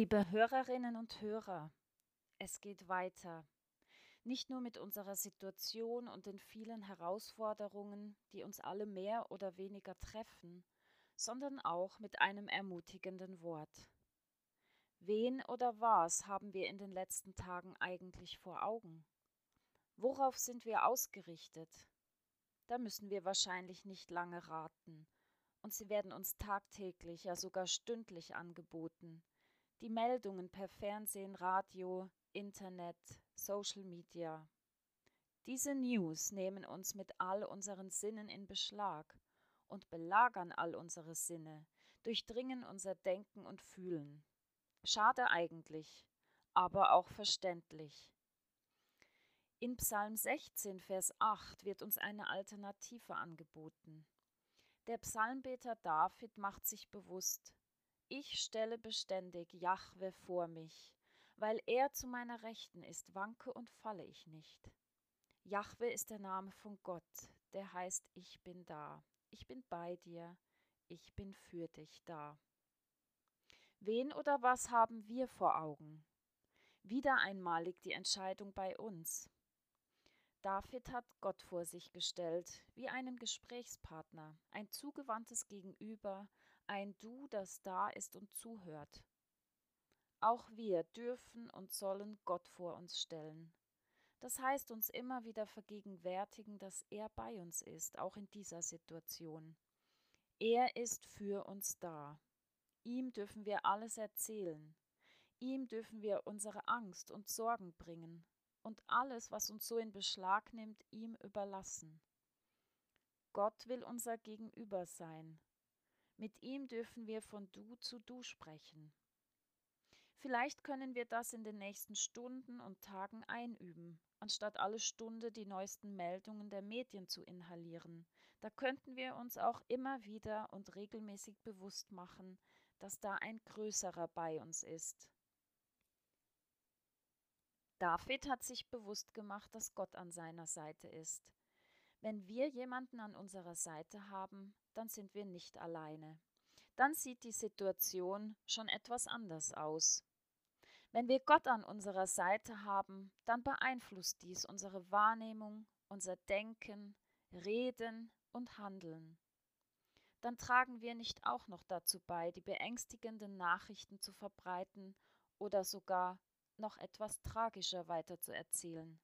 Liebe Hörerinnen und Hörer, es geht weiter. Nicht nur mit unserer Situation und den vielen Herausforderungen, die uns alle mehr oder weniger treffen, sondern auch mit einem ermutigenden Wort. Wen oder was haben wir in den letzten Tagen eigentlich vor Augen? Worauf sind wir ausgerichtet? Da müssen wir wahrscheinlich nicht lange raten, und sie werden uns tagtäglich, ja sogar stündlich angeboten. Die Meldungen per Fernsehen, Radio, Internet, Social Media. Diese News nehmen uns mit all unseren Sinnen in Beschlag und belagern all unsere Sinne, durchdringen unser Denken und Fühlen. Schade eigentlich, aber auch verständlich. In Psalm 16, Vers 8 wird uns eine Alternative angeboten. Der Psalmbeter David macht sich bewusst, ich stelle beständig Jahwe vor mich, weil er zu meiner Rechten ist, wanke und falle ich nicht. Jahwe ist der Name von Gott, der heißt Ich bin da, ich bin bei dir, ich bin für dich da. Wen oder was haben wir vor Augen? Wieder einmal liegt die Entscheidung bei uns. David hat Gott vor sich gestellt, wie einen Gesprächspartner, ein zugewandtes Gegenüber, ein Du, das da ist und zuhört. Auch wir dürfen und sollen Gott vor uns stellen. Das heißt uns immer wieder vergegenwärtigen, dass er bei uns ist, auch in dieser Situation. Er ist für uns da. Ihm dürfen wir alles erzählen. Ihm dürfen wir unsere Angst und Sorgen bringen und alles, was uns so in Beschlag nimmt, ihm überlassen. Gott will unser Gegenüber sein. Mit ihm dürfen wir von Du zu Du sprechen. Vielleicht können wir das in den nächsten Stunden und Tagen einüben, anstatt alle Stunde die neuesten Meldungen der Medien zu inhalieren. Da könnten wir uns auch immer wieder und regelmäßig bewusst machen, dass da ein Größerer bei uns ist. David hat sich bewusst gemacht, dass Gott an seiner Seite ist. Wenn wir jemanden an unserer Seite haben, dann sind wir nicht alleine. Dann sieht die Situation schon etwas anders aus. Wenn wir Gott an unserer Seite haben, dann beeinflusst dies unsere Wahrnehmung, unser Denken, Reden und Handeln dann tragen wir nicht auch noch dazu bei, die beängstigenden Nachrichten zu verbreiten oder sogar noch etwas tragischer weiterzuerzählen.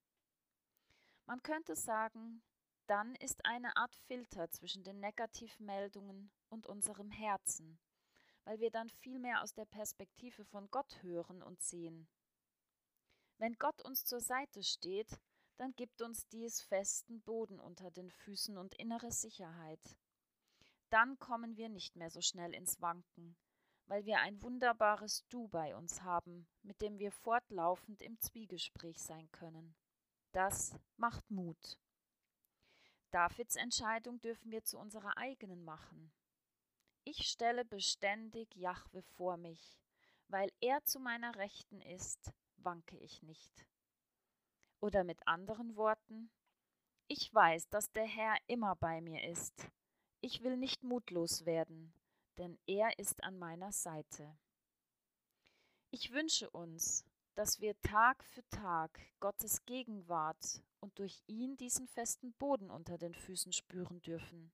Man könnte sagen, dann ist eine Art Filter zwischen den Negativmeldungen und unserem Herzen, weil wir dann viel mehr aus der Perspektive von Gott hören und sehen. Wenn Gott uns zur Seite steht, dann gibt uns dies festen Boden unter den Füßen und innere Sicherheit dann kommen wir nicht mehr so schnell ins Wanken, weil wir ein wunderbares Du bei uns haben, mit dem wir fortlaufend im Zwiegespräch sein können. Das macht Mut. Davids Entscheidung dürfen wir zu unserer eigenen machen. Ich stelle beständig Jahwe vor mich, weil er zu meiner Rechten ist, wanke ich nicht. Oder mit anderen Worten, ich weiß, dass der Herr immer bei mir ist, ich will nicht mutlos werden, denn er ist an meiner Seite. Ich wünsche uns, dass wir Tag für Tag Gottes Gegenwart und durch ihn diesen festen Boden unter den Füßen spüren dürfen.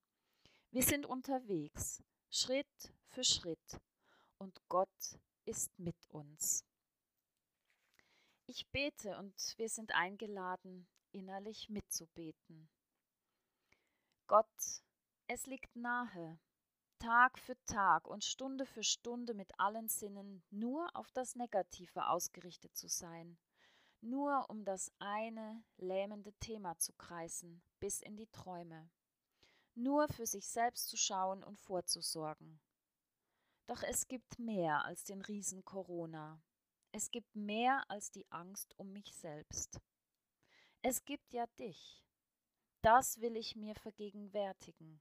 Wir sind unterwegs, Schritt für Schritt, und Gott ist mit uns. Ich bete und wir sind eingeladen, innerlich mitzubeten. Gott, es liegt nahe, Tag für Tag und Stunde für Stunde mit allen Sinnen nur auf das Negative ausgerichtet zu sein, nur um das eine lähmende Thema zu kreisen, bis in die Träume, nur für sich selbst zu schauen und vorzusorgen. Doch es gibt mehr als den Riesen Corona. Es gibt mehr als die Angst um mich selbst. Es gibt ja dich. Das will ich mir vergegenwärtigen.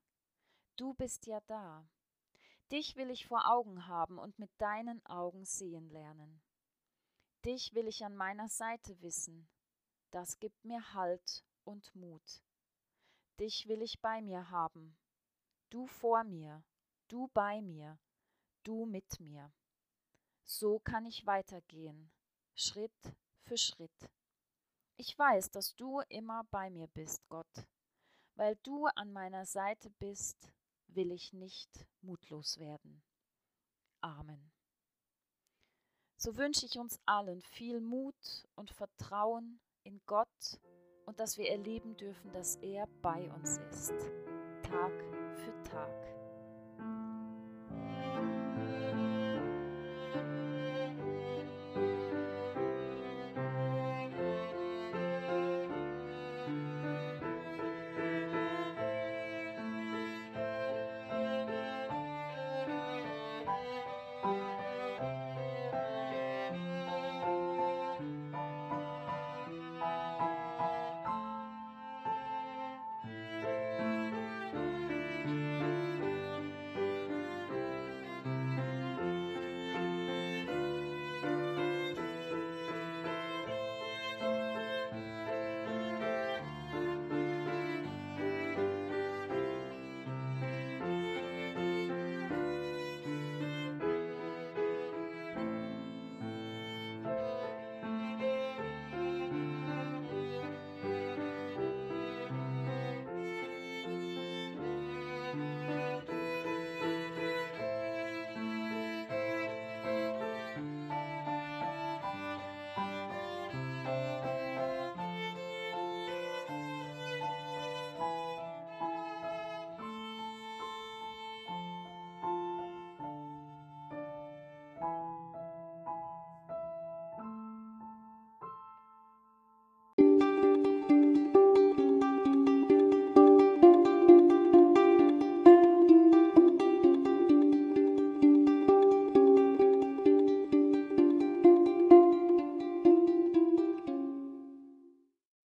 Du bist ja da. Dich will ich vor Augen haben und mit deinen Augen sehen lernen. Dich will ich an meiner Seite wissen. Das gibt mir Halt und Mut. Dich will ich bei mir haben. Du vor mir, du bei mir, du mit mir. So kann ich weitergehen, Schritt für Schritt. Ich weiß, dass du immer bei mir bist, Gott. Weil du an meiner Seite bist, will ich nicht mutlos werden. Amen. So wünsche ich uns allen viel Mut und Vertrauen in Gott und dass wir erleben dürfen, dass er bei uns ist, Tag für Tag.